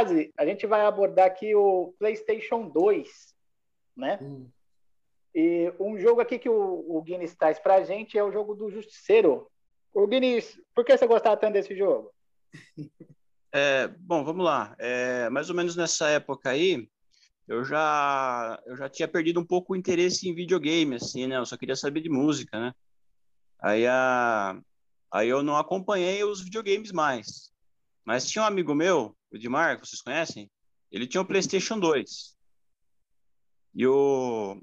fase, a gente vai abordar aqui o PlayStation 2, né? Hum. E um jogo aqui que o, o Guinness traz pra gente é o jogo do Justiceiro. O Guinness, por que você gostava tanto desse jogo? É, bom, vamos lá. É, mais ou menos nessa época aí, eu já, eu já tinha perdido um pouco o interesse em videogame, assim, né? Eu só queria saber de música, né? Aí, a, aí eu não acompanhei os videogames mais. Mas tinha um amigo meu, o Edmar, que vocês conhecem, ele tinha o um PlayStation 2. E o,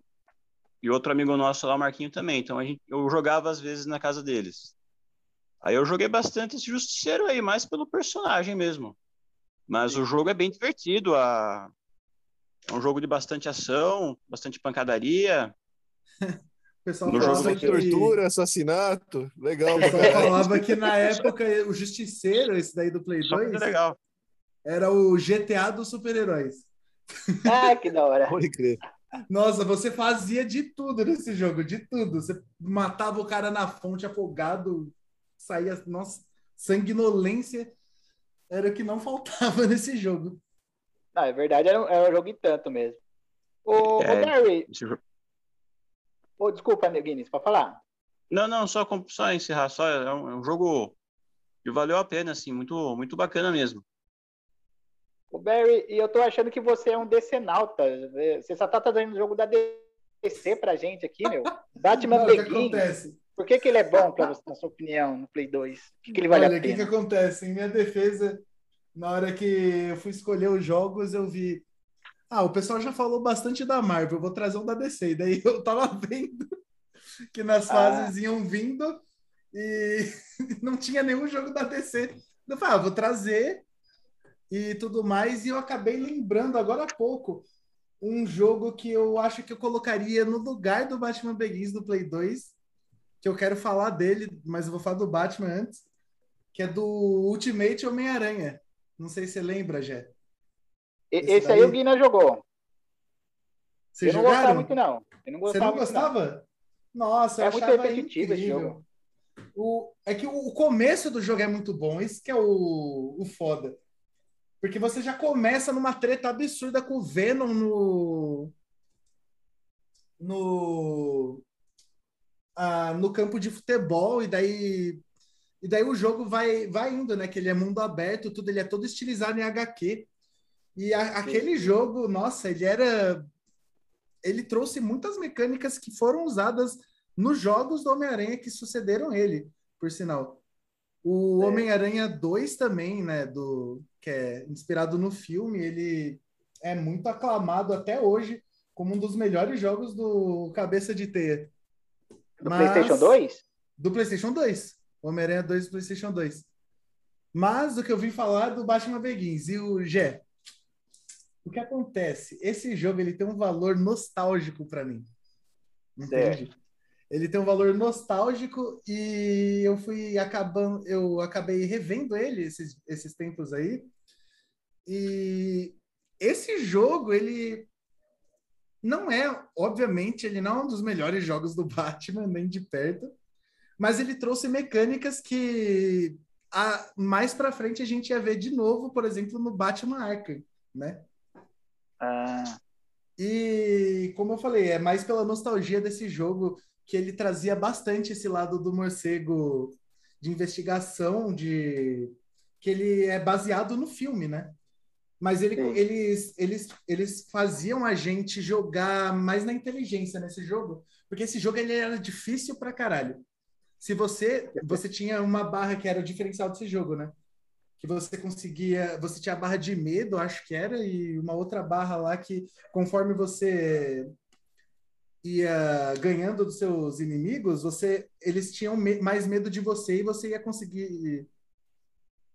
e outro amigo nosso lá, o Marquinho, também. Então a gente, eu jogava às vezes na casa deles. Aí eu joguei bastante esse Justiceiro aí, mais pelo personagem mesmo. Mas o jogo é bem divertido. A... É um jogo de bastante ação, bastante pancadaria. O pessoal no falava jogo que... tortura, assassinato, legal. O pessoal falava que na época o Justiceiro, esse daí do Play 2, é legal. Era o GTA dos super-heróis. Ah, que da hora. Pode crer. Nossa, você fazia de tudo nesse jogo, de tudo. Você matava o cara na fonte afogado, saía, nossa, sanguinolência era o que não faltava nesse jogo. Não, é verdade, era um, era um jogo em tanto mesmo. Ô, é, ô Gary. Esse... Oh, desculpa, Guinness, pode falar? Não, não, só, só encerrar, só é um, é um jogo que valeu a pena, assim, muito, muito bacana mesmo. O Barry, e eu tô achando que você é um decenalta. Você só tá trazendo o jogo da DC pra gente aqui, meu. Batman Begins. Por que, que ele é bom, pra você, na sua opinião, no Play 2? O que, que ele vale Olha, a pena? O que, que acontece? Em minha defesa, na hora que eu fui escolher os jogos, eu vi. Ah, o pessoal já falou bastante da Marvel, eu vou trazer um da DC. E daí eu tava vendo que nas ah. fases iam vindo e não tinha nenhum jogo da DC. Eu falei, ah, vou trazer e tudo mais. E eu acabei lembrando agora há pouco um jogo que eu acho que eu colocaria no lugar do Batman Begins do Play 2, que eu quero falar dele, mas eu vou falar do Batman antes, que é do Ultimate Homem-Aranha. Não sei se você lembra, Jé. Esse, Esse aí o Guina jogou. Vocês eu não gostava muito, não. Eu não você não gostava? Não. Nossa, é eu muito achava incrível. O, é que o, começo do jogo é muito bom, isso que é o, o foda. Porque você já começa numa treta absurda com o Venom no. No. Ah, no campo de futebol, e daí. E daí o jogo vai, vai indo, né? Que ele é mundo aberto, tudo, ele é todo estilizado em HQ. E a, aquele jogo, nossa, ele era. Ele trouxe muitas mecânicas que foram usadas nos jogos do Homem-Aranha que sucederam ele, por sinal. O é. Homem-Aranha 2 também, né? Do, que é inspirado no filme, ele é muito aclamado até hoje como um dos melhores jogos do Cabeça de Teia. Do Mas, PlayStation 2? Do PlayStation 2. Homem-Aranha 2 do PlayStation 2. Mas o que eu vim falar do Batman Begins e o Gé. O que acontece? Esse jogo ele tem um valor nostálgico para mim. Entende? Ele tem um valor nostálgico e eu fui acabando, eu acabei revendo ele esses, esses tempos aí. E esse jogo, ele não é, obviamente, ele não é um dos melhores jogos do Batman, nem de perto, mas ele trouxe mecânicas que a, mais para frente a gente ia ver de novo, por exemplo, no Batman Arkham, né? Ah. E como eu falei, é mais pela nostalgia desse jogo que ele trazia bastante esse lado do morcego de investigação, de que ele é baseado no filme, né? Mas ele, eles, eles, eles faziam a gente jogar mais na inteligência nesse jogo, porque esse jogo ele era difícil pra caralho. Se você você tinha uma barra que era o diferencial desse jogo, né? Que você conseguia, você tinha a barra de medo, acho que era, e uma outra barra lá que conforme você ia ganhando dos seus inimigos, você eles tinham me mais medo de você e você ia conseguir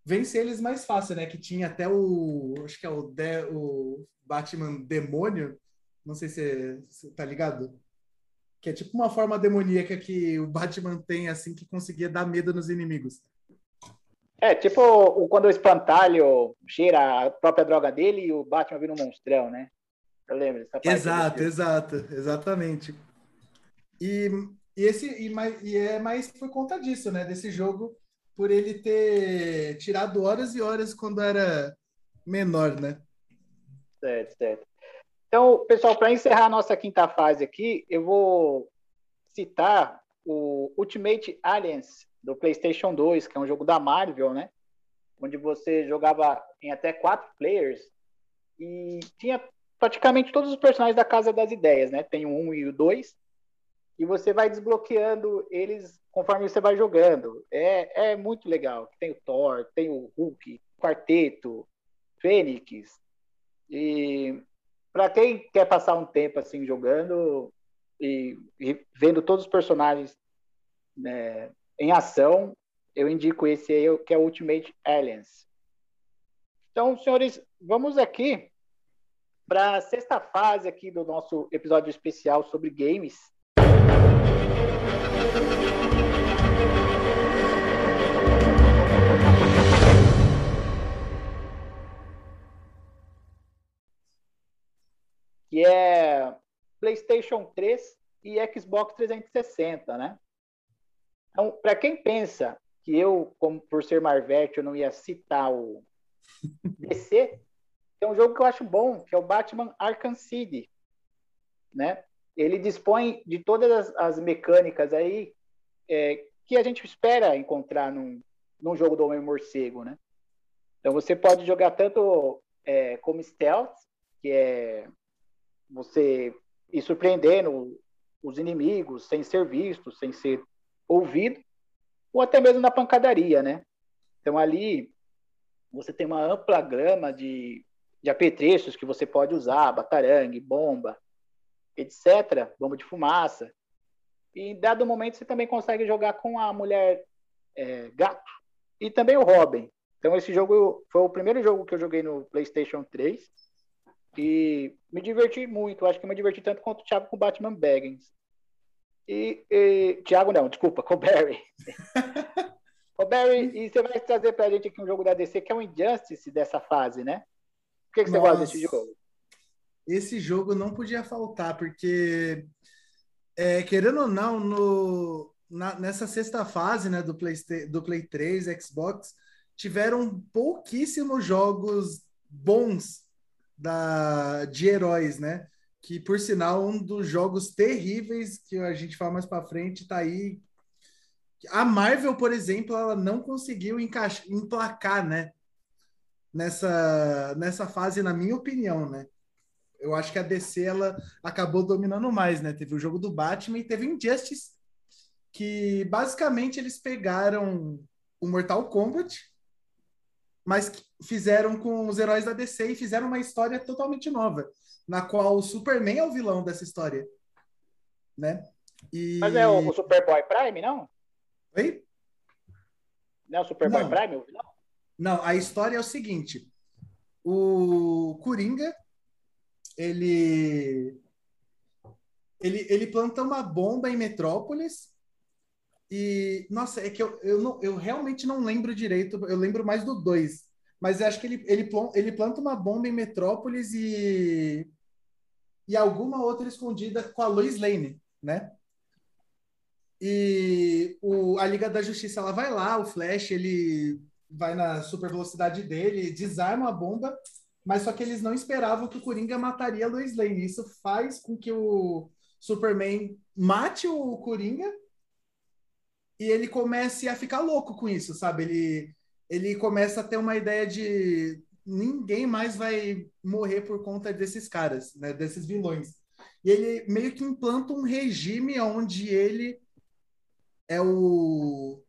vencer eles mais fácil, né? Que tinha até o acho que é o, de, o Batman demônio, não sei se você tá ligado, que é tipo uma forma demoníaca que o Batman tem assim que conseguia dar medo nos inimigos. É, tipo quando o espantalho cheira a própria droga dele e o Batman vira um monstrão, né? Eu lembro. Exato, exato, exatamente. E, e, esse, e, mais, e é mais por conta disso, né? Desse jogo, por ele ter tirado horas e horas quando era menor, né? Certo, certo. Então, pessoal, para encerrar a nossa quinta fase aqui, eu vou citar o Ultimate Alliance do PlayStation 2, que é um jogo da Marvel, né? Onde você jogava em até quatro players e tinha praticamente todos os personagens da Casa das Ideias, né? Tem o 1 e o 2. E você vai desbloqueando eles conforme você vai jogando. É, é muito legal. Tem o Thor, tem o Hulk, Quarteto, Fênix. E para quem quer passar um tempo assim jogando e, e vendo todos os personagens né, em ação, eu indico esse aí, que é o Ultimate Aliens. Então, senhores, vamos aqui para a sexta fase aqui do nosso episódio especial sobre games. Que é PlayStation 3 e Xbox 360, né? Então, para quem pensa que eu, como por ser Marvete, eu não ia citar o DC, tem um jogo que eu acho bom, que é o Batman Arkham City, né? Ele dispõe de todas as, as mecânicas aí é, que a gente espera encontrar num, num jogo do Homem-Morcego, né? Então você pode jogar tanto é, como stealth, que é você ir surpreendendo os inimigos sem ser visto, sem ser ouvido, ou até mesmo na pancadaria, né? Então ali você tem uma ampla gama de de apetrechos que você pode usar, batarangue, bomba, etc., bomba de fumaça. E em dado momento você também consegue jogar com a mulher é, gato e também o Robin. Então esse jogo foi o primeiro jogo que eu joguei no PlayStation 3 e me diverti muito. Acho que me diverti tanto quanto o Thiago com Batman Baggins. E, e Thiago não, desculpa, com o Barry. o Barry, e você vai trazer pra gente aqui um jogo da DC que é um Injustice dessa fase, né? Por que, que você Nossa, gosta desse jogo? Esse jogo não podia faltar, porque, é, querendo ou não, no, na, nessa sexta fase né, do, Play, do Play 3, Xbox, tiveram pouquíssimos jogos bons da, de heróis, né? Que, por sinal, um dos jogos terríveis que a gente fala mais para frente tá aí. A Marvel, por exemplo, ela não conseguiu encaixar, emplacar, né? nessa, nessa fase, na minha opinião, né? Eu acho que a DC ela acabou dominando mais, né? Teve o jogo do Batman e teve Injustice, que basicamente eles pegaram o Mortal Kombat, mas fizeram com os heróis da DC e fizeram uma história totalmente nova, na qual o Superman é o vilão dessa história, né? E... Mas é o Superboy Prime, não? Oi? Não é o Superboy não. Prime o vilão? Não, a história é o seguinte: o Coringa ele ele, ele planta uma bomba em Metrópolis e nossa, é que eu, eu, não, eu realmente não lembro direito, eu lembro mais do 2, mas eu acho que ele, ele, ele planta uma bomba em Metrópolis e e alguma outra escondida com a Lois Lane, né? E o, a Liga da Justiça ela vai lá, o Flash ele vai na super velocidade dele, desarma a bomba, mas só que eles não esperavam que o Coringa mataria a Lois Lane. Isso faz com que o Superman mate o Coringa e ele comece a ficar louco com isso, sabe? Ele, ele começa a ter uma ideia de ninguém mais vai morrer por conta desses caras, né? Desses vilões. E ele meio que implanta um regime onde ele é o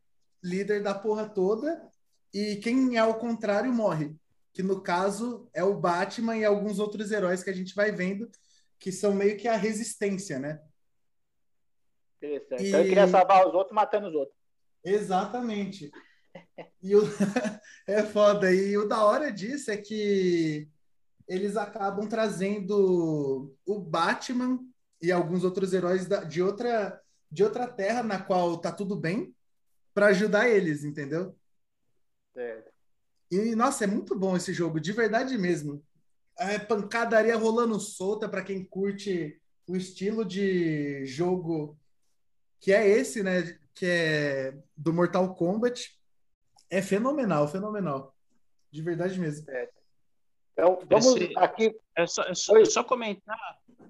líder da porra toda e quem é ao contrário morre. Que no caso é o Batman e alguns outros heróis que a gente vai vendo, que são meio que a resistência, né? Interessante. E... Então ele queria salvar os outros matando os outros. Exatamente. E o... é foda. E o da hora disso é que eles acabam trazendo o Batman e alguns outros heróis de outra de outra terra na qual tá tudo bem para ajudar eles, entendeu? É. E, nossa, é muito bom esse jogo, de verdade mesmo. É pancadaria rolando solta para quem curte o estilo de jogo que é esse, né? Que é do Mortal Kombat. É fenomenal, fenomenal. De verdade mesmo. É. Então, vamos Esse, aqui. É só, é só, é só, comentar.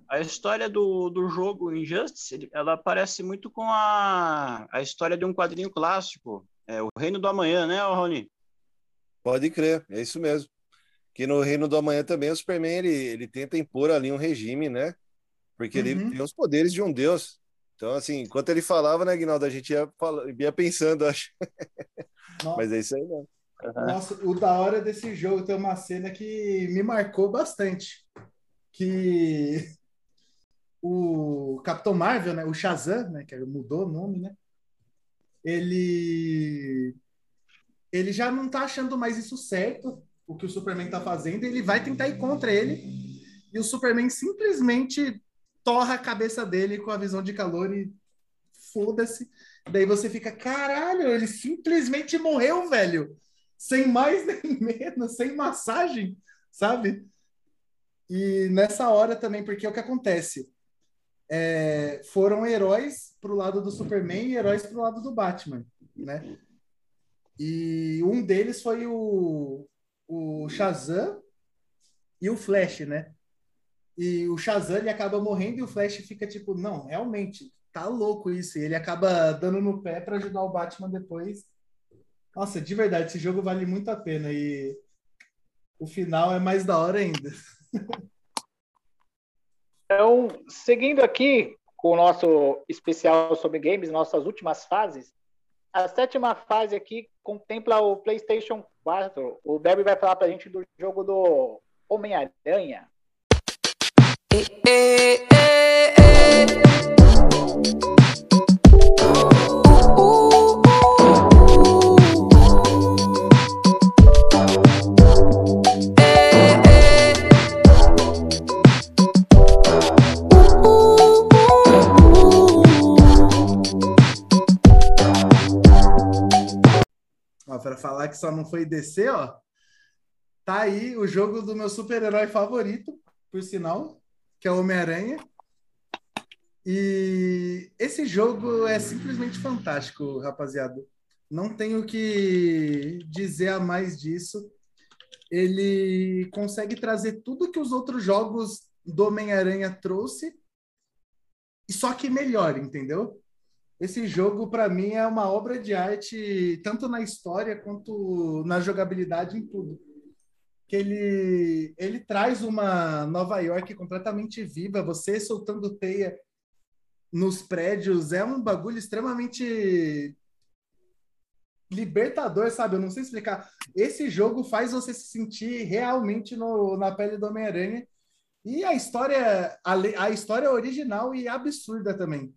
A história do, do jogo Injustice, ela parece muito com a, a história de um quadrinho clássico, é o Reino do Amanhã, né, Rony? Pode crer, é isso mesmo. Que no Reino do Amanhã também o Superman ele, ele tenta impor ali um regime, né? Porque uhum. ele tem os poderes de um deus. Então, assim, enquanto ele falava, né, Guinaldo, a gente ia, ia pensando, acho. Mas é isso aí, né? Nossa, o da hora desse jogo tem uma cena que me marcou bastante. Que o Capitão Marvel, né, o Shazam, né, que mudou o nome, né? Ele ele já não tá achando mais isso certo, o que o Superman tá fazendo, ele vai tentar ir contra ele. E o Superman simplesmente torra a cabeça dele com a visão de calor e foda-se. Daí você fica, caralho, ele simplesmente morreu, velho sem mais nem menos, sem massagem, sabe? E nessa hora também, porque é o que acontece? É, foram heróis pro lado do Superman e heróis pro lado do Batman, né? E um deles foi o, o Shazam e o Flash, né? E o Shazam ele acaba morrendo e o Flash fica tipo, não, realmente, tá louco isso. E ele acaba dando no pé para ajudar o Batman depois nossa, de verdade, esse jogo vale muito a pena e o final é mais da hora ainda. Então, seguindo aqui com o nosso especial sobre games, nossas últimas fases, a sétima fase aqui contempla o PlayStation 4. O Debbie vai falar pra gente do jogo do Homem-Aranha. para falar que só não foi descer, ó. Tá aí o jogo do meu super-herói favorito, por sinal, que é o Homem-Aranha. E esse jogo é simplesmente fantástico, rapaziada. Não tenho que dizer a mais disso. Ele consegue trazer tudo que os outros jogos do Homem-Aranha trouxe, só que melhor, entendeu? Esse jogo para mim é uma obra de arte tanto na história quanto na jogabilidade em tudo. Que ele ele traz uma Nova York completamente viva você soltando teia nos prédios é um bagulho extremamente libertador sabe? Eu não sei explicar. Esse jogo faz você se sentir realmente no, na pele do Homem-Aranha. E a história a, a história original e absurda também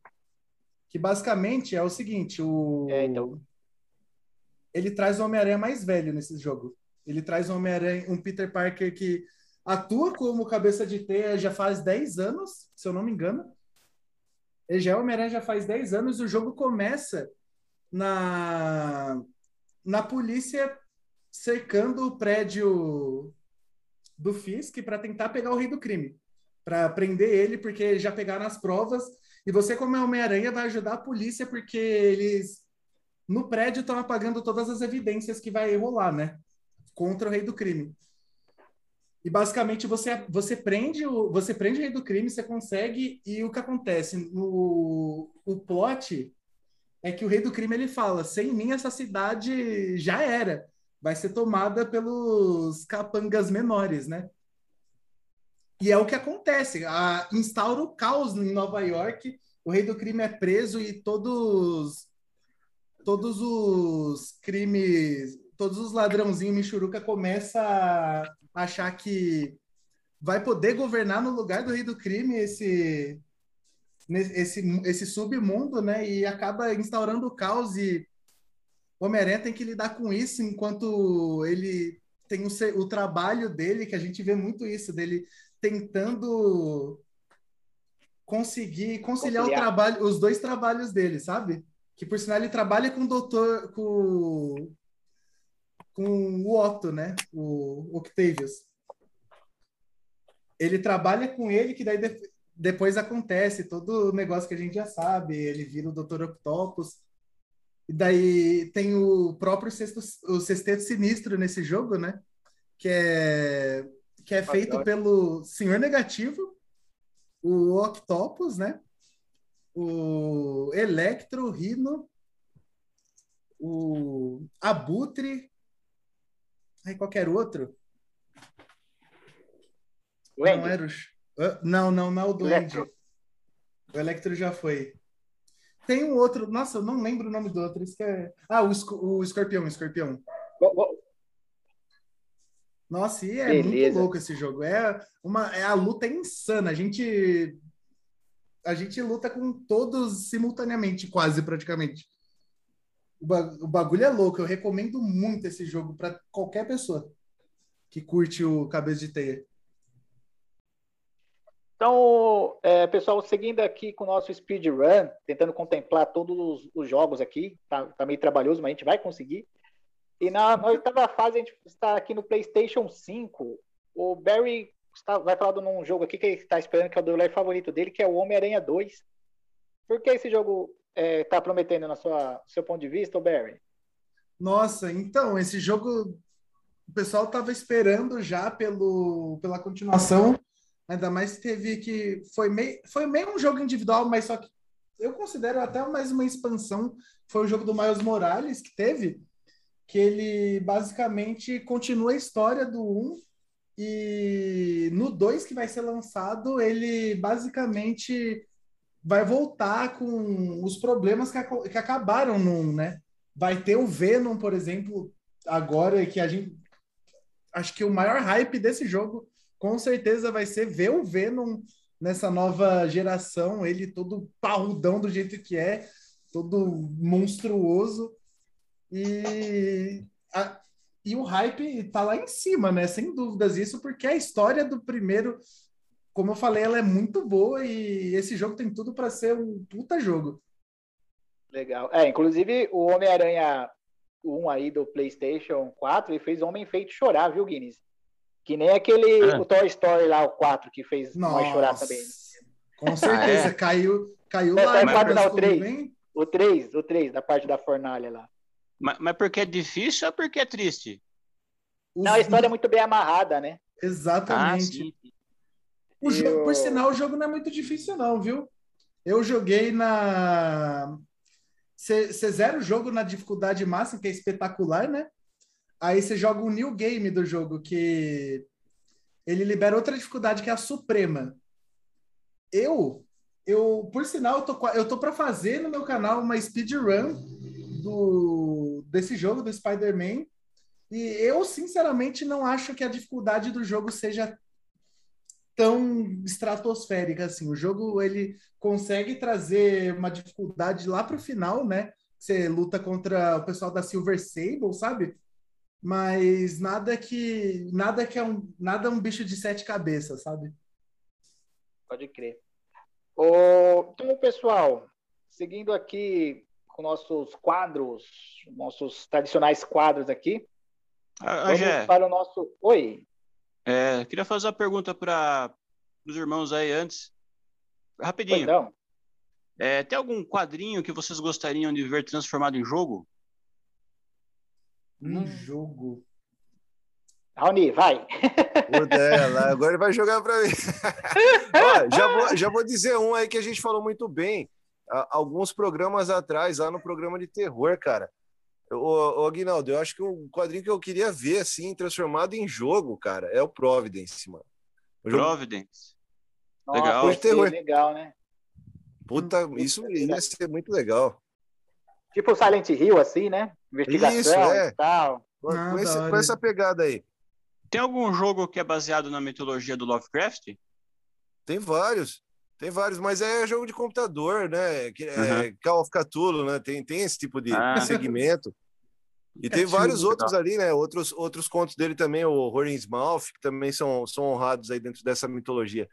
que basicamente é o seguinte, o... É, então... Ele traz o Homem-Aranha mais velho nesse jogo. Ele traz um Homem-Aranha, um Peter Parker que atua como cabeça de teia já faz 10 anos, se eu não me engano. Ele já é Homem-Aranha já faz 10 anos e o jogo começa na, na polícia cercando o prédio do Fisk para tentar pegar o rei do crime, para prender ele, porque já pegaram as provas e você, como é Homem-Aranha, vai ajudar a polícia porque eles no prédio estão apagando todas as evidências que vai rolar, né? Contra o rei do crime. E basicamente você, você prende o você prende o rei do crime, você consegue e o que acontece no o plot é que o rei do crime ele fala: "Sem mim essa cidade já era, vai ser tomada pelos capangas menores, né?" E é o que acontece. A, instaura o caos em Nova York, o rei do crime é preso e todos todos os crimes, todos os ladrãozinhos Michuruca começa a achar que vai poder governar no lugar do rei do crime esse esse, esse submundo, né? E acaba instaurando o caos e o Homem-Aranha tem que lidar com isso enquanto ele tem o, o trabalho dele, que a gente vê muito isso, dele tentando conseguir conciliar, conciliar, o trabalho, os dois trabalhos dele, sabe? Que por sinal ele trabalha com o doutor, com, com o Otto, né? O Octavius. Ele trabalha com ele, que daí de, depois acontece todo o negócio que a gente já sabe. Ele vira o Doutor Octopus. E daí tem o próprio sexto, o sexteto sinistro nesse jogo, né? Que é que é feito pelo Senhor Negativo, o Octopus, né? O Electro, Rino, o Abutre, aí qualquer outro. Não era o... Não, não, não, o Duende. O Electro já foi. Tem um outro. Nossa, eu não lembro o nome do outro. Isso é... Ah, o, o Escorpião, o Escorpião. Nossa, e é Beleza. muito louco esse jogo. É uma é a luta é insana. A gente a gente luta com todos simultaneamente, quase praticamente. O, o bagulho é louco. Eu recomendo muito esse jogo para qualquer pessoa que curte o Cabeça de Teia. Então, é, pessoal, seguindo aqui com o nosso speedrun, tentando contemplar todos os, os jogos aqui, tá, tá, meio trabalhoso, mas a gente vai conseguir. E na, oitava fase, a gente está aqui no PlayStation 5. O Barry está, vai falar de um jogo aqui que ele está esperando, que é o do favorito dele, que é o Homem-Aranha 2. Por que esse jogo está é, tá prometendo, na sua seu ponto de vista, Barry? Nossa, então, esse jogo o pessoal estava esperando já pelo, pela continuação Ainda mais teve que. Foi meio, foi meio um jogo individual, mas só que eu considero até mais uma expansão. Foi o jogo do Miles Morales que teve, que ele basicamente continua a história do 1 e no 2 que vai ser lançado, ele basicamente vai voltar com os problemas que, que acabaram no 1, né? Vai ter o Venom, por exemplo, agora que a gente acho que o maior hype desse jogo com certeza vai ser ver o Venom nessa nova geração, ele todo parrudão do jeito que é, todo monstruoso. E, a, e o hype tá lá em cima, né? Sem dúvidas isso, porque a história do primeiro, como eu falei, ela é muito boa e esse jogo tem tudo para ser um puta jogo. Legal. É, inclusive o Homem-Aranha 1 aí do PlayStation 4, ele fez Homem Feito chorar, viu, Guinness? Que nem aquele ah. o Toy Story lá, o 4, que fez Nossa. nós chorar também. Com certeza, ah, é? caiu, caiu lá. Mas, pode dar o 3. O 3, o 3, da parte da fornalha lá. Mas, mas porque é difícil ou porque é triste? Não, a história é muito bem amarrada, né? Exatamente. Ah, o jogo, Por sinal, o jogo não é muito difícil, não, viu? Eu joguei na. Você zera o jogo na dificuldade máxima, que é espetacular, né? Aí você joga o new game do jogo, que ele libera outra dificuldade, que é a suprema. Eu, eu por sinal, eu tô, eu tô para fazer no meu canal uma speedrun do, desse jogo, do Spider-Man. E eu, sinceramente, não acho que a dificuldade do jogo seja tão estratosférica assim. O jogo ele consegue trazer uma dificuldade lá para o final, né? Você luta contra o pessoal da Silver Sable, sabe? mas nada que nada que é um nada um bicho de sete cabeças, sabe? Pode crer. O, então, pessoal, seguindo aqui com nossos quadros, nossos tradicionais quadros aqui. Ah, vamos Gé, para o nosso. Oi. É, queria fazer uma pergunta para os irmãos aí antes. Rapidinho. Então. É, tem algum quadrinho que vocês gostariam de ver transformado em jogo? Um hum. jogo. Raoni, vai. Puta, agora ele vai jogar para mim. Ó, já, vou, já vou dizer um aí que a gente falou muito bem. Alguns programas atrás, lá no programa de terror, cara. Ô, ô Aguinaldo, eu acho que o quadrinho que eu queria ver, assim, transformado em jogo, cara, é o Providence, mano. O Providence. Legal. Nossa, terror. legal, né? Puta, isso ia ser muito legal. Tipo Silent Hill, assim, né? Investigação Isso, é. e tal. Ah, com, esse, com, essa pegada aí. Tem algum jogo que é baseado na mitologia do Lovecraft? Tem vários. Tem vários, mas é jogo de computador, né? É, uhum. Call of Cthulhu, né? Tem, tem esse tipo de ah. segmento. E tem vários outros ali, né? Outros, outros contos dele também, o Horror in Mouth, que também são, são honrados aí dentro dessa mitologia.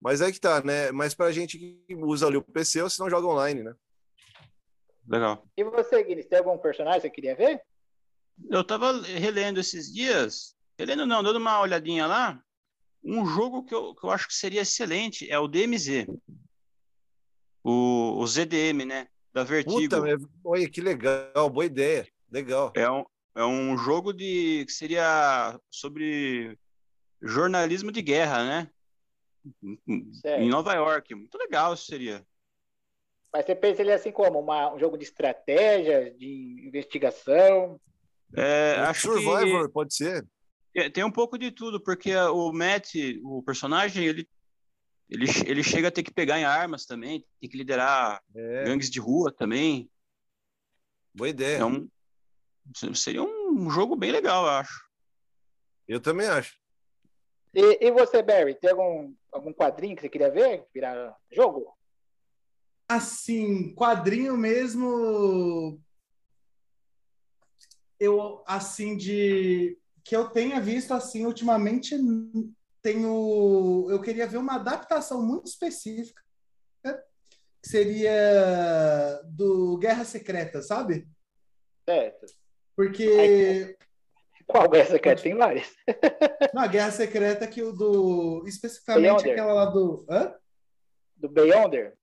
Mas é que tá, né? Mas pra gente que usa ali o PC, ou se não joga online, né? Legal. E você, Guinness, tem algum personagem que você queria ver? Eu tava relendo esses dias, relendo não, dando uma olhadinha lá, um jogo que eu, que eu acho que seria excelente é o DMZ. O, o ZDM, né? Da Vertigo. Puta, olha que legal, boa ideia. Legal. É um, é um jogo de que seria sobre jornalismo de guerra, né? Certo. Em Nova York. Muito legal isso seria. Mas você pensa ele assim como uma, um jogo de estratégia, de investigação? É, acho Survivor, que... pode ser. É, tem um pouco de tudo, porque o Matt, o personagem, ele, ele, ele chega a ter que pegar em armas também, tem que liderar é. gangues de rua também. Boa ideia. Então, seria um jogo bem legal, eu acho. Eu também acho. E, e você, Barry, tem algum, algum quadrinho que você queria ver virar jogo? Assim, quadrinho mesmo. Eu, assim, de. Que eu tenha visto, assim, ultimamente, tenho. Eu queria ver uma adaptação muito específica. Né? Que seria do Guerra Secreta, sabe? Certo. Porque. Qual Guerra Secreta? Tem várias. Não, a Guerra Secreta que o do. Especificamente Beyonder. aquela lá do. Hã? Do Beyonder?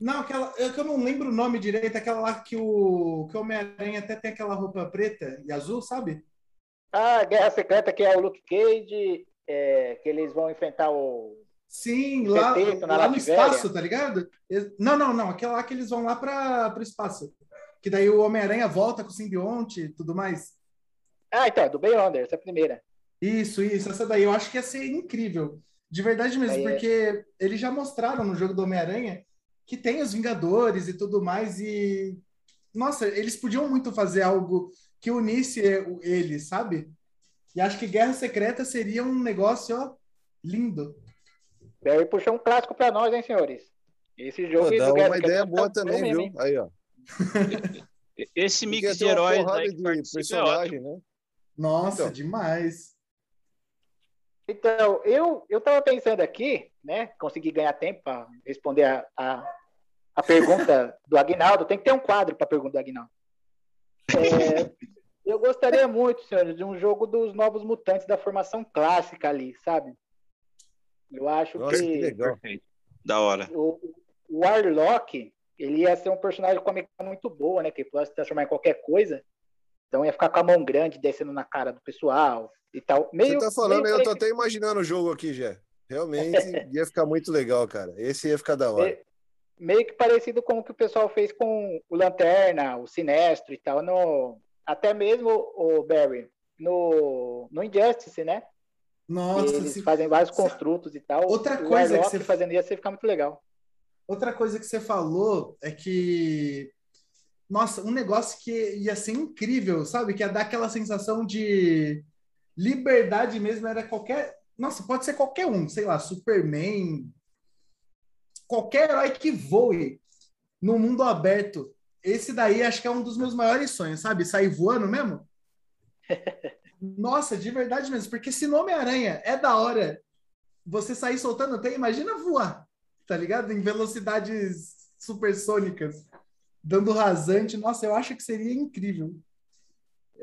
Não, aquela. É que eu não lembro o nome direito, aquela lá que o. Que o Homem-Aranha até tem aquela roupa preta e azul, sabe? Ah, Guerra Secreta, que é o Luke Cage, é, que eles vão enfrentar o. Sim, lá, lá no espaço, tá ligado? Não, não, não. Aquela lá que eles vão lá para o espaço. Que daí o Homem-Aranha volta com o simbionte e tudo mais. Ah, então, é do Beyonder, essa é a primeira. Isso, isso, essa daí eu acho que ia ser incrível. De verdade mesmo, é. porque eles já mostraram no jogo do Homem-Aranha que tem os Vingadores e tudo mais, e. Nossa, eles podiam muito fazer algo que unisse eles, sabe? E acho que Guerra Secreta seria um negócio ó, lindo. Barry puxou um clássico para nós, hein, senhores? Esse jogo. Pô, dá uma ideia boa tá também, viu? Aí, ó. Esse mix de heróis aí de é personagem, né? Nossa, então. demais. Então, eu eu estava pensando aqui, né? Consegui ganhar tempo para responder a, a, a, pergunta do Agnaldo. Tem que ter um quadro para a pergunta do Agnaldo. É, eu gostaria muito, senhores, de um jogo dos novos mutantes da formação clássica ali, sabe? Eu acho Nossa, que. que legal. Da hora. O, o Warlock, ele ia ser um personagem com a mecânica muito boa, né? Que pode se transformar em qualquer coisa. Então ia ficar com a mão grande descendo na cara do pessoal e tal. Meio, Você tá falando, eu tô até imaginando o jogo aqui, Jé. Realmente ia ficar muito legal, cara. Esse ia ficar da hora. Meio, que parecido com o que o pessoal fez com o Lanterna, o Sinestro e tal, no, até mesmo o Barry, no, no Injustice, né? Nossa, eles se... fazem vários construtos e tal. Outra coisa que você fazendo ia ficar muito legal. Outra coisa que você falou é que nossa, um negócio que ia ser incrível, sabe? Que ia dar aquela sensação de liberdade mesmo, era qualquer. Nossa, pode ser qualquer um, sei lá, Superman, qualquer herói que voe no mundo aberto. Esse daí acho que é um dos meus maiores sonhos, sabe? Sair voando mesmo. Nossa, de verdade mesmo, porque se no Homem-Aranha é da hora você sair soltando até, imagina voar, tá ligado? Em velocidades supersônicas dando rasante. Nossa, eu acho que seria incrível.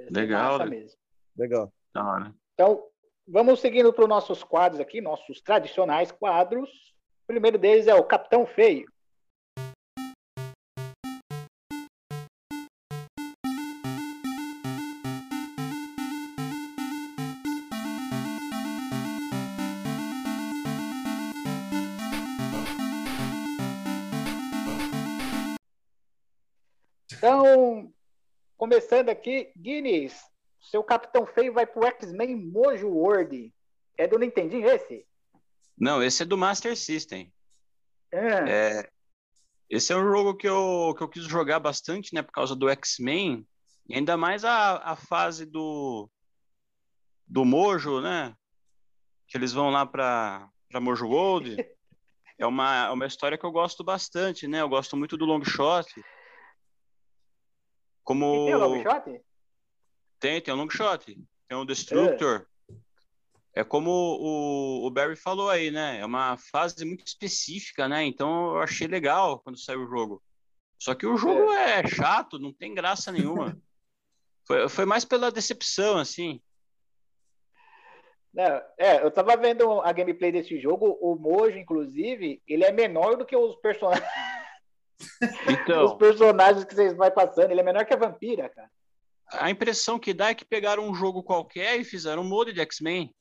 Legal. Né? Mesmo. Legal. Da hora. Então, vamos seguindo para os nossos quadros aqui, nossos tradicionais quadros. O primeiro deles é o Capitão Feio. Então, começando aqui, Guinness, seu Capitão Feio vai pro X-Men Mojo World. É do Nintendinho esse? Não, esse é do Master System. É. é. esse é um jogo que eu, que eu quis jogar bastante, né, por causa do X-Men, e ainda mais a, a fase do do Mojo, né, que eles vão lá para para Mojo World. é uma, é uma história que eu gosto bastante, né? Eu gosto muito do Long Shot. Como... E tem o long shot? Tem, tem o long shot. Tem o Destructor. É, é como o, o Barry falou aí, né? É uma fase muito específica, né? Então eu achei legal quando saiu o jogo. Só que o jogo é, é chato, não tem graça nenhuma. foi, foi mais pela decepção, assim. Não, é, eu tava vendo a gameplay desse jogo, o Mojo, inclusive, ele é menor do que os personagens. Então, Os personagens que vocês vai passando, ele é menor que a vampira, cara. A impressão que dá é que pegaram um jogo qualquer e fizeram um mod de X-Men.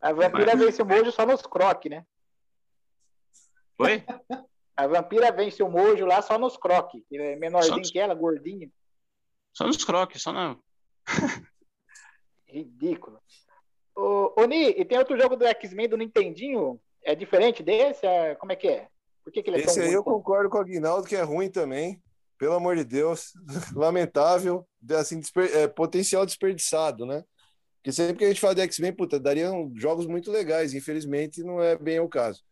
A vampira Mas... vence o mojo só nos croques, né? Oi? A vampira vence o mojo lá só nos croques. É menorzinho nos... que ela, gordinho. Só nos croques, só na. Ridículo. Ô, ô Ni, e tem outro jogo do X-Men do Nintendinho? É diferente desse? É... Como é que é? Por que, que ele é Esse aí eu concordo com o Aguinaldo que é ruim também. Pelo amor de Deus. Lamentável. Assim, desper... é, potencial desperdiçado, né? Porque sempre que a gente fala de X-Men, puta, dariam jogos muito legais. Infelizmente, não é bem o caso.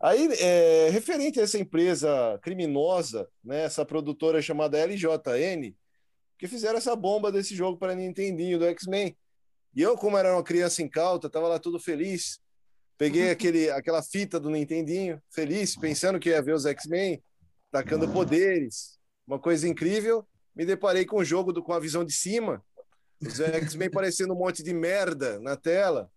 Aí, é, referente a essa empresa criminosa, né, essa produtora chamada LJN, que fizeram essa bomba desse jogo para Nintendinho do X-Men. E eu, como era uma criança incauta, tava lá tudo feliz. Peguei aquele, aquela fita do Nintendinho, feliz, pensando que ia ver os X-Men, tacando poderes, uma coisa incrível. Me deparei com o jogo do, com a visão de cima, os X-Men parecendo um monte de merda na tela.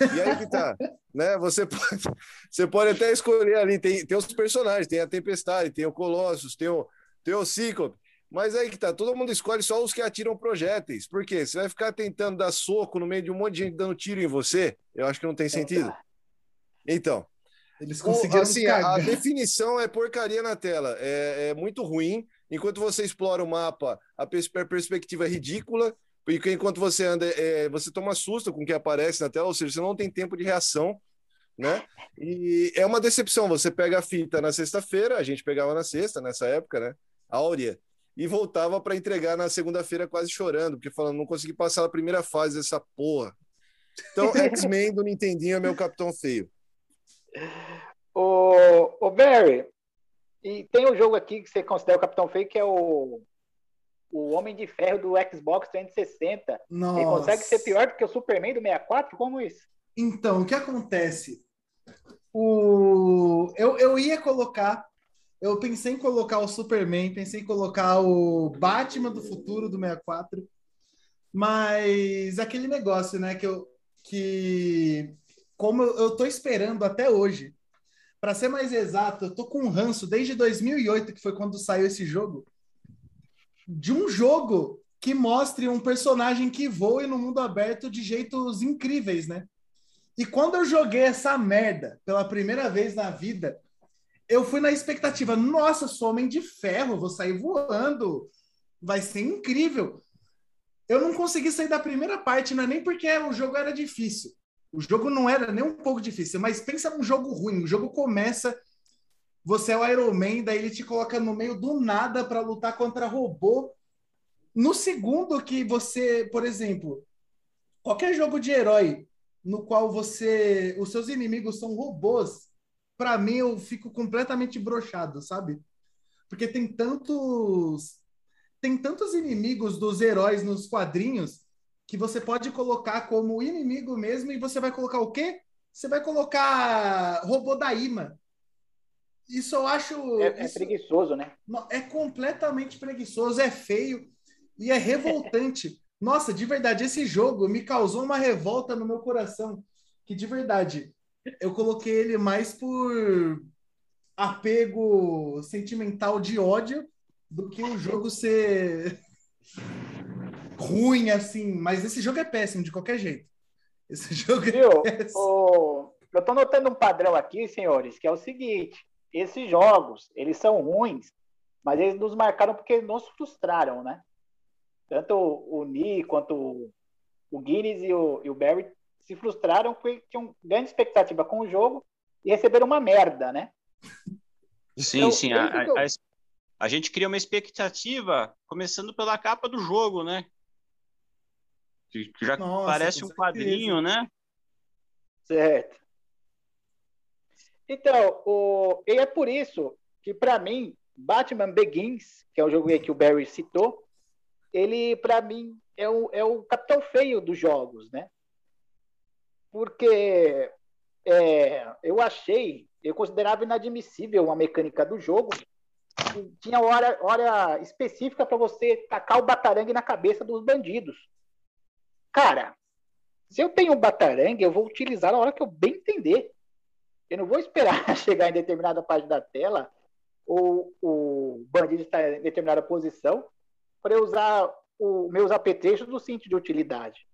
E aí que tá, né? Você pode, você pode até escolher ali, tem, tem os personagens, tem a Tempestade, tem o Colossus, tem o, tem o Cíclope. Mas aí que tá, todo mundo escolhe só os que atiram projéteis. Por quê? Você vai ficar tentando dar soco no meio de um monte de gente dando tiro em você? Eu acho que não tem sentido. Então, eles conseguiram assim, a, a, definição é porcaria na tela. É, é, muito ruim. Enquanto você explora o mapa, a, pers a perspectiva é ridícula. Porque enquanto você anda, é, você toma susto com o que aparece na tela, ou seja, você não tem tempo de reação, né? E é uma decepção. Você pega a fita na sexta-feira, a gente pegava na sexta, nessa época, né? Áurea. E voltava para entregar na segunda-feira quase chorando, porque falando, não consegui passar a primeira fase dessa porra. Então, X-Men do Nintendinho é meu capitão feio. O, o Barry, e tem um jogo aqui que você considera o capitão feio, que é o o Homem de Ferro do Xbox 360. Nossa. Ele consegue ser pior do que o Superman do 64? Como isso? Então, o que acontece? O... Eu, eu ia colocar. Eu pensei em colocar o Superman, pensei em colocar o Batman do futuro do 64, mas aquele negócio, né, que eu que como eu, eu tô esperando até hoje. Para ser mais exato, eu tô com um ranço desde 2008, que foi quando saiu esse jogo de um jogo que mostre um personagem que voe no mundo aberto de jeitos incríveis, né? E quando eu joguei essa merda pela primeira vez na vida, eu fui na expectativa, nossa, sou homem de ferro, vou sair voando, vai ser incrível. Eu não consegui sair da primeira parte, não é nem porque o jogo era difícil. O jogo não era nem um pouco difícil, mas pensa num jogo ruim. O jogo começa você é o Iron Man, daí ele te coloca no meio do nada para lutar contra robô. No segundo que você, por exemplo, qualquer jogo de herói no qual você, os seus inimigos são robôs, para mim eu fico completamente brochado, sabe? Porque tem tantos tem tantos inimigos dos heróis nos quadrinhos que você pode colocar como inimigo mesmo e você vai colocar o quê? Você vai colocar robô da Ima. Isso eu acho. É, é isso, preguiçoso, né? É completamente preguiçoso, é feio e é revoltante. Nossa, de verdade, esse jogo me causou uma revolta no meu coração. Que de verdade, eu coloquei ele mais por apego sentimental de ódio do que o jogo ser ruim assim. Mas esse jogo é péssimo de qualquer jeito. Esse jogo é Viu? péssimo. O... Eu estou notando um padrão aqui, senhores, que é o seguinte: esses jogos, eles são ruins, mas eles nos marcaram porque nos frustraram, né? Tanto o, Ni quanto o, Guinness e o, e o Barry se frustraram porque tinham grande expectativa com o jogo e receberam uma merda, né? Sim, então, sim. A, a, a, gente cria uma expectativa começando pela capa do jogo, né? Que, já Nossa, parece um quadrinho, né? Certo. Então, o... e é por isso que, para mim, Batman Begins, que é o jogo que o Barry citou, ele, para mim, é o, é o capitão feio dos jogos, né? Porque é, eu achei, eu considerava inadmissível uma mecânica do jogo tinha hora, hora específica para você tacar o batarangue na cabeça dos bandidos. Cara, se eu tenho um batarangue, eu vou utilizar na hora que eu bem entender. Eu não vou esperar chegar em determinada parte da tela ou o bandido estar em determinada posição para eu usar os meus apetrechos do cinto de utilidade.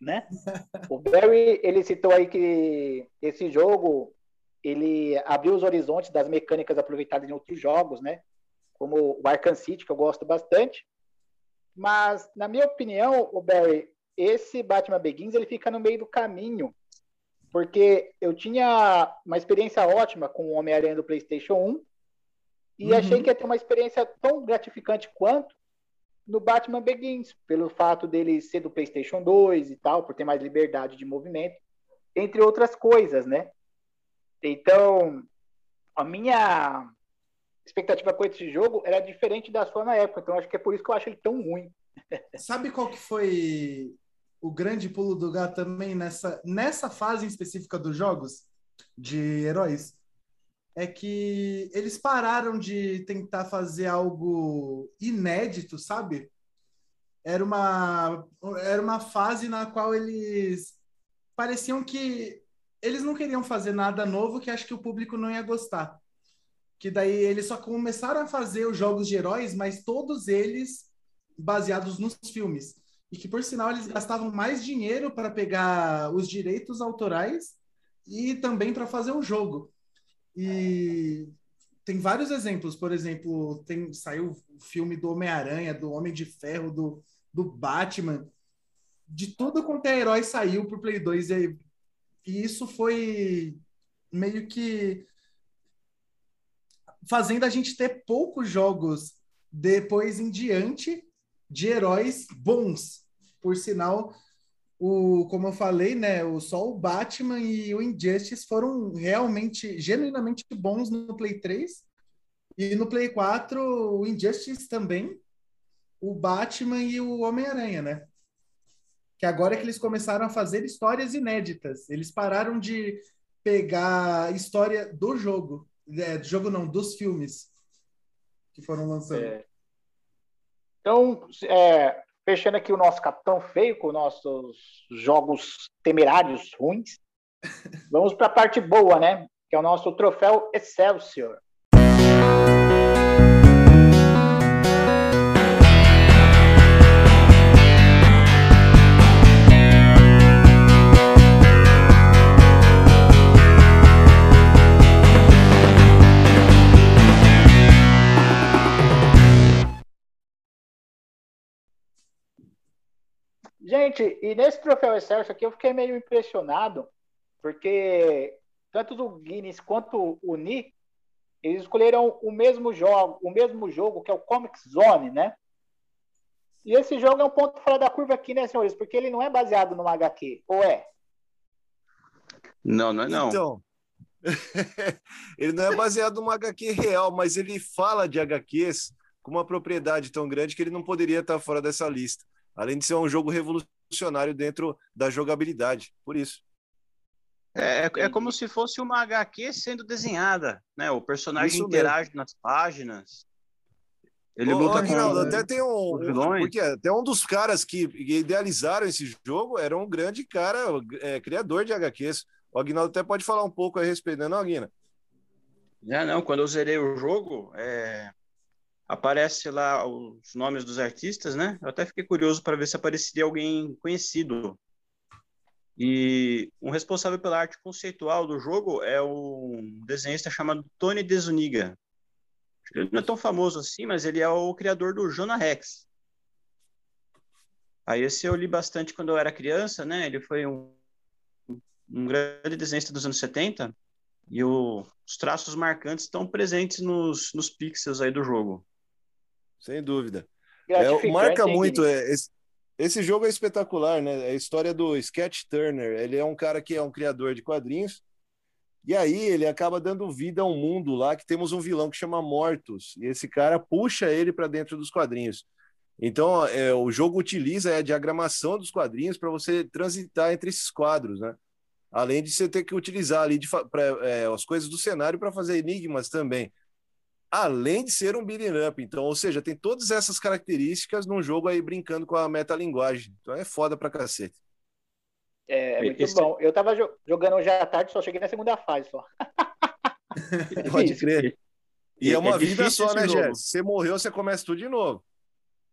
né? O Barry, ele citou aí que esse jogo ele abriu os horizontes das mecânicas aproveitadas em outros jogos, né? Como o Arkham City, que eu gosto bastante. Mas, na minha opinião, o Barry, esse Batman Begins, ele fica no meio do caminho, porque eu tinha uma experiência ótima com o Homem-Aranha do PlayStation 1 e uhum. achei que ia ter uma experiência tão gratificante quanto no Batman Begins, pelo fato dele ser do PlayStation 2 e tal, por ter mais liberdade de movimento, entre outras coisas, né? Então, a minha expectativa com esse jogo era diferente da sua na época, então acho que é por isso que eu acho ele tão ruim. Sabe qual que foi o grande pulo do gato também nessa, nessa fase específica dos jogos de heróis? é que eles pararam de tentar fazer algo inédito, sabe? Era uma, era uma fase na qual eles pareciam que eles não queriam fazer nada novo que acho que o público não ia gostar. Que daí eles só começaram a fazer os jogos de heróis, mas todos eles baseados nos filmes. E que, por sinal, eles gastavam mais dinheiro para pegar os direitos autorais e também para fazer o jogo. E tem vários exemplos, por exemplo, tem saiu o filme do Homem-Aranha, do Homem de Ferro, do, do Batman, de tudo quanto é herói saiu pro Play 2 e, e isso foi meio que fazendo a gente ter poucos jogos depois em diante de heróis bons. Por sinal, o, como eu falei, né, o, só o Batman e o Injustice foram realmente, genuinamente bons no Play 3. E no Play 4, o Injustice também, o Batman e o Homem-Aranha, né? Que agora é que eles começaram a fazer histórias inéditas. Eles pararam de pegar história do jogo. É, do jogo não, dos filmes que foram lançando. É. Então, é, Fechando aqui o nosso Capitão Feio com nossos jogos temerários ruins. Vamos para a parte boa, né? Que é o nosso troféu Excelsior. Gente, e nesse troféu Excelsior aqui eu fiquei meio impressionado, porque tanto o Guinness quanto o Ni, eles escolheram o mesmo jogo, o mesmo jogo que é o Comic Zone, né? E esse jogo é um ponto fora da curva aqui, né, senhores? Porque ele não é baseado no HQ, ou é? Não, não é não. Então, ele não é baseado numa HQ real, mas ele fala de HQs com uma propriedade tão grande que ele não poderia estar fora dessa lista. Além de ser um jogo revolucionário dentro da jogabilidade, por isso. É, é, é como se fosse uma HQ sendo desenhada, né? O personagem isso interage mesmo. nas páginas. Ele Ô, luta Reginaldo, com até tem um. Porque até um dos caras que idealizaram esse jogo era um grande cara, é, criador de HQs. O Aguinaldo até pode falar um pouco a respeito, né, não, Aguina? Já não, quando eu zerei o jogo, é, aparece lá os nomes dos artistas, né? Eu até fiquei curioso para ver se apareceria alguém conhecido. E um responsável pela arte conceitual do jogo é um desenhista chamado Tony Desuniga. Ele não é tão famoso assim, mas ele é o criador do Jonah Rex. Aí esse eu li bastante quando eu era criança, né? Ele foi um, um grande desenhista dos anos 70 e o, os traços marcantes estão presentes nos, nos pixels aí do jogo sem dúvida. É, marca muito. É, esse, esse, jogo é espetacular, né? É a história do Sketch Turner. Ele é um cara que é um criador de quadrinhos. E aí ele acaba dando vida a um mundo lá que temos um vilão que chama Mortus. E esse cara puxa ele para dentro dos quadrinhos. Então, é, o jogo utiliza a diagramação dos quadrinhos para você transitar entre esses quadros, né? Além de você ter que utilizar ali de, pra, é, as coisas do cenário para fazer enigmas também além de ser um beat'em up. Então, ou seja, tem todas essas características num jogo aí brincando com a metalinguagem. Então é foda pra cacete. É, é muito Esse... bom. Eu tava jogando hoje à tarde, só cheguei na segunda fase só. Pode crer. E é, é uma é vida só, né, Jess? Você morreu, você começa tudo de novo.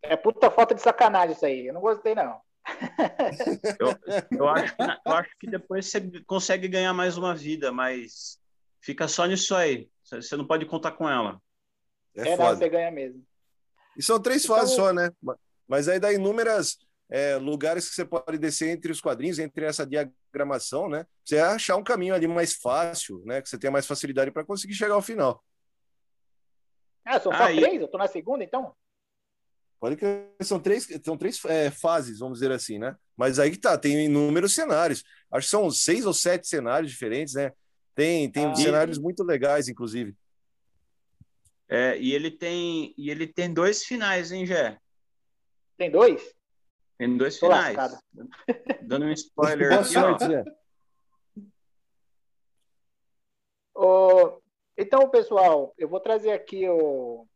É puta falta de sacanagem isso aí. Eu não gostei, não. eu, eu, acho que, eu acho que depois você consegue ganhar mais uma vida, mas fica só nisso aí. Você não pode contar com ela. É, é não, você ganha mesmo. E são três então, fases só, né? Mas aí dá inúmeras é, lugares que você pode descer entre os quadrinhos, entre essa diagramação, né? Você achar um caminho ali mais fácil, né? Que você tenha mais facilidade para conseguir chegar ao final. Ah, são só aí... três? Eu tô na segunda, então? Pode que são três, são três é, fases, vamos dizer assim, né? Mas aí que tá, tem inúmeros cenários. Acho que são seis ou sete cenários diferentes, né? Tem, tem ah, cenários e... muito legais, inclusive. É, e ele tem e ele tem dois finais, hein, Gé? Tem dois? Tem dois Tô finais. Dando um spoiler aqui, ó. então, pessoal, eu vou trazer aqui o,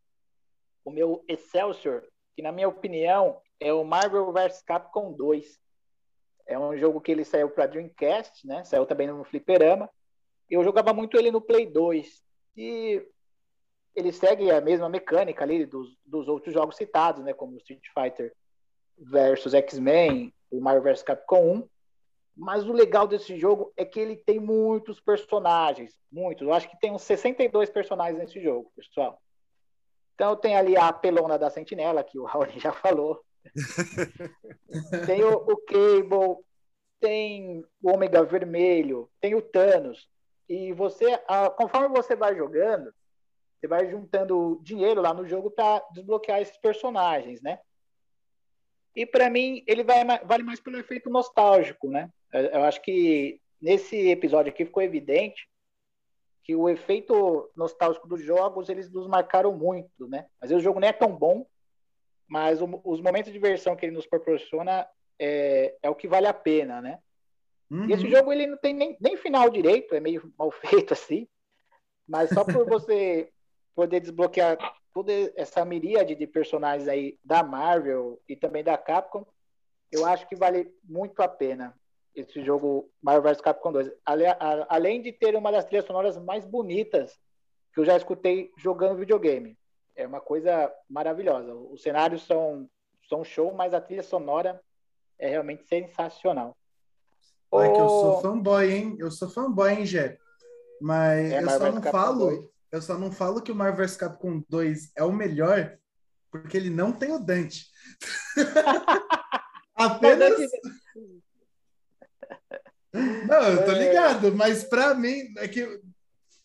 o meu Excelsior, que na minha opinião é o Marvel vs Capcom 2. É um jogo que ele saiu para Dreamcast, né? Saiu também no Fliperama. Eu jogava muito ele no Play 2. E ele segue a mesma mecânica ali dos, dos outros jogos citados, né? Como Street Fighter versus X-Men, o Marvel vs Capcom 1. Mas o legal desse jogo é que ele tem muitos personagens, muitos. Eu acho que tem uns 62 personagens nesse jogo, pessoal. Então tem ali a pelona da Sentinela, que o Raoni já falou. tem o, o, Cable, tem o Ômega Vermelho, tem o Thanos. E você, conforme você vai jogando, você vai juntando dinheiro lá no jogo para desbloquear esses personagens, né? E para mim, ele vai, vale mais pelo efeito nostálgico, né? Eu acho que nesse episódio aqui ficou evidente que o efeito nostálgico dos jogos, eles nos marcaram muito, né? Às vezes o jogo nem é tão bom, mas o, os momentos de diversão que ele nos proporciona é, é o que vale a pena, né? Uhum. E esse jogo, ele não tem nem, nem final direito, é meio mal feito assim, mas só por você poder desbloquear toda essa miríade de personagens aí da Marvel e também da Capcom, eu acho que vale muito a pena esse jogo Marvel vs Capcom 2. Além de ter uma das trilhas sonoras mais bonitas que eu já escutei jogando videogame. É uma coisa maravilhosa. Os cenários são, são show, mas a trilha sonora é realmente sensacional. Olha que eu sou fanboy, hein? Eu sou fanboy, hein, Gé? Mas é, eu só não falo... 2 eu só não falo que o Marvel vs Capcom 2 é o melhor porque ele não tem o Dante. Apenas. não, eu tô é. ligado, mas para mim é que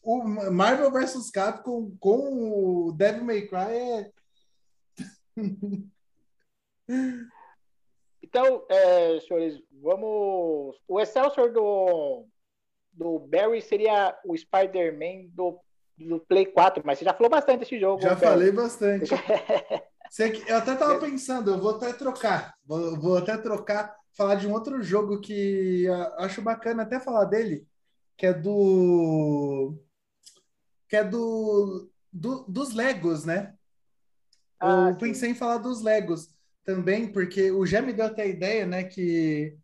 o Marvel vs Capcom com o Devil May Cry é. então, é, senhores, vamos. O Excelsior do, do Barry seria o Spider-Man do do Play 4, mas você já falou bastante desse jogo. Já falei bastante. eu até estava pensando, eu vou até trocar, vou, vou, até trocar, falar de um outro jogo que acho bacana até falar dele, que é do que é do, do dos Legos, né? Ah, eu sim. pensei em falar dos Legos também, porque o já me deu até a ideia, né, que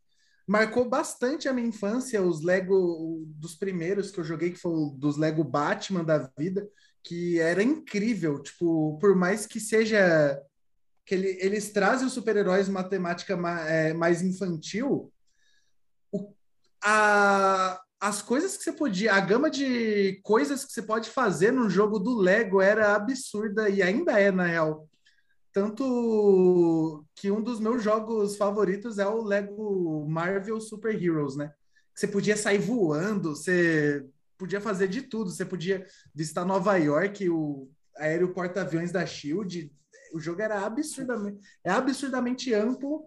marcou bastante a minha infância, os Lego dos primeiros que eu joguei, que foi dos Lego Batman da vida, que era incrível, tipo, por mais que seja que ele, eles trazem os super-heróis matemática é, mais infantil, o, a, as coisas que você podia, a gama de coisas que você pode fazer no jogo do Lego era absurda e ainda é, na real. Tanto que um dos meus jogos favoritos é o Lego Marvel Super Heroes, né? Você podia sair voando, você podia fazer de tudo. Você podia visitar Nova York, o aéreo porta-aviões da Shield. O jogo era absurdamente, é absurdamente amplo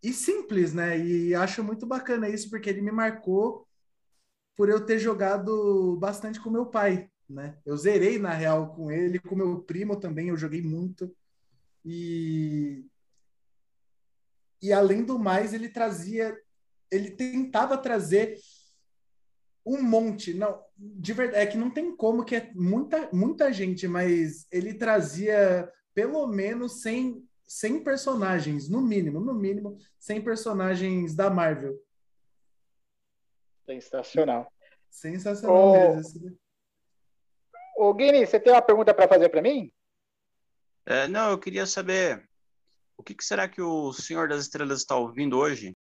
e simples, né? E acho muito bacana isso porque ele me marcou por eu ter jogado bastante com meu pai, né? Eu zerei na real com ele, com meu primo também, eu joguei muito. E, e além do mais, ele trazia, ele tentava trazer um monte, não, de verdade, é que não tem como que é muita, muita gente, mas ele trazia pelo menos 100, 100 personagens, no mínimo, no mínimo, 100 personagens da Marvel. Sensacional. Sensacional ô, mesmo. Ô, Guini, você tem uma pergunta para fazer para mim? É, não, eu queria saber o que, que será que o Senhor das Estrelas está ouvindo hoje?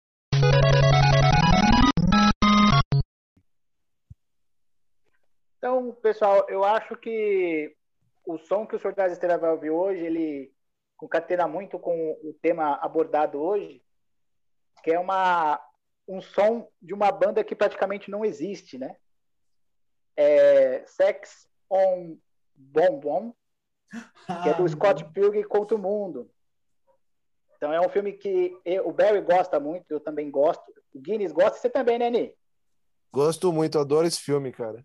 Então, pessoal, eu acho que o som que o Senhor das Estrelas vai ouvir hoje, ele concatena muito com o tema abordado hoje, que é uma, um som de uma banda que praticamente não existe, né? É Sex on Bom, que é do ah, Scott Pilgrim contra o Mundo. Então é um filme que eu, o Barry gosta muito, eu também gosto. O Guinness gosta, você também, né, Ni? Gosto muito, adoro esse filme, cara.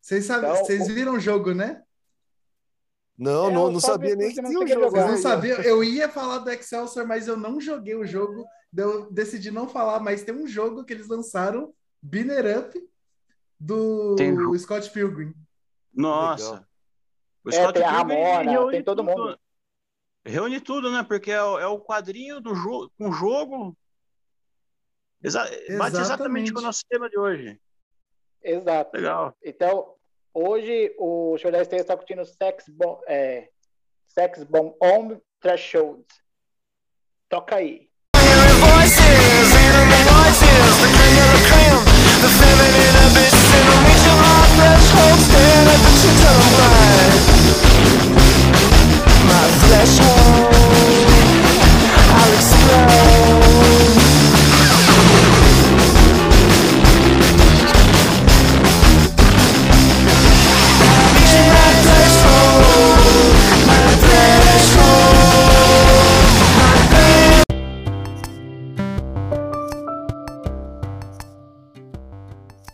Vocês, sabem, então, vocês viram o jogo, né? Não, é, não, não sabia nem que tinha o jogo. Eu não sabia, eu ia falar do Excelsior, mas eu não joguei o jogo. Eu decidi não falar, mas tem um jogo que eles lançaram, Binner Up, do tem... Scott Pilgrim. Nossa. O Scott é, tem Pilgrim a Ramona, tem todo tudo. mundo. Reúne tudo, né? Porque é, é o quadrinho do jogo com jogo. Exa exatamente. Bate exatamente com o nosso tema de hoje. Exato. Legal. Então, hoje o show da Esteira está curtindo Sex Bomb, é, Sex Bomb On Threshold. Toca aí. My threshold I'll explode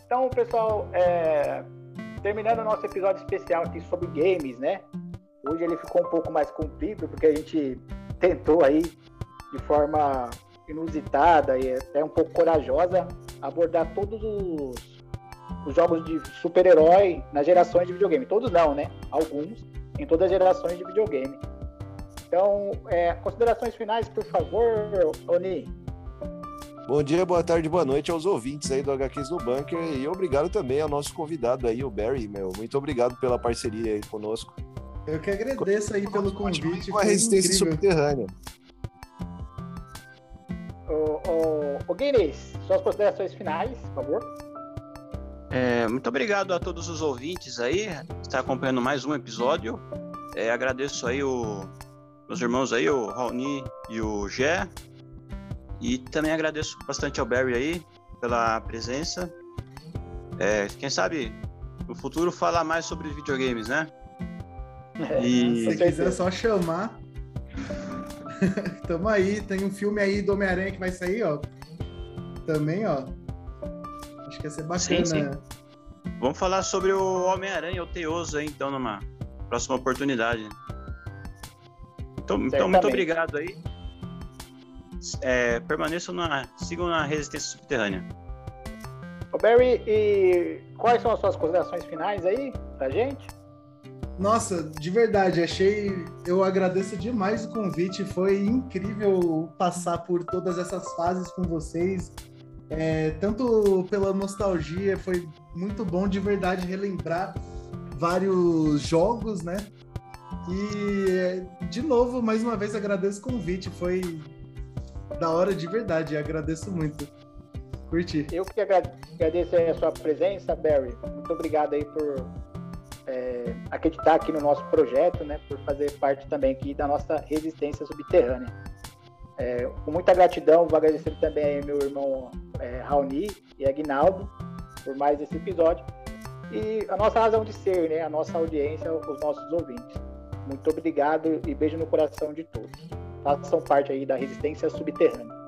Então, pessoal, é, terminando o nosso episódio especial aqui sobre games, né? Hoje ele ficou um pouco mais comprido, porque a gente tentou aí, de forma inusitada e até um pouco corajosa, abordar todos os, os jogos de super-herói nas gerações de videogame. Todos não, né? Alguns, em todas as gerações de videogame. Então, é, considerações finais, por favor, Oni. Bom dia, boa tarde, boa noite aos ouvintes aí do HQs no Bunker e obrigado também ao nosso convidado aí, o Barry, meu. Muito obrigado pela parceria aí conosco. Eu que agradeço aí pelo convite. Com a resistência incrível. subterrânea. O, o, Guinness, suas considerações finais, por favor. É, muito obrigado a todos os ouvintes aí, que está acompanhando mais um episódio. É, agradeço aí o meus irmãos aí, o Raoni e o Gé, e também agradeço bastante ao Barry aí pela presença. É, quem sabe no futuro falar mais sobre videogames, né? É, e... Se quiser só chamar. Tamo aí, tem um filme aí do Homem-Aranha que vai sair, ó. Também, ó. Acho que ia ser bacana. Sim, sim. Vamos falar sobre o Homem-Aranha, o Teoso aí, então, numa próxima oportunidade. Então, então muito obrigado aí é, permaneçam na. sigam na resistência subterrânea. Ô Barry, e quais são as suas considerações finais aí pra gente? Nossa, de verdade, achei. Eu agradeço demais o convite. Foi incrível passar por todas essas fases com vocês. É, tanto pela nostalgia, foi muito bom de verdade relembrar vários jogos, né? E, de novo, mais uma vez agradeço o convite. Foi da hora de verdade. Agradeço muito. Curti. Eu que agradeço a sua presença, Barry. Muito obrigado aí por é, acreditar aqui no nosso projeto, né? Por fazer parte também aqui da nossa resistência subterrânea. É, com muita gratidão, vou agradecer também aí meu irmão é, Raoni e Aguinaldo por mais esse episódio. E a nossa razão de ser, né? A nossa audiência, os nossos ouvintes. Muito obrigado e beijo no coração de todos façam parte aí da resistência subterrânea.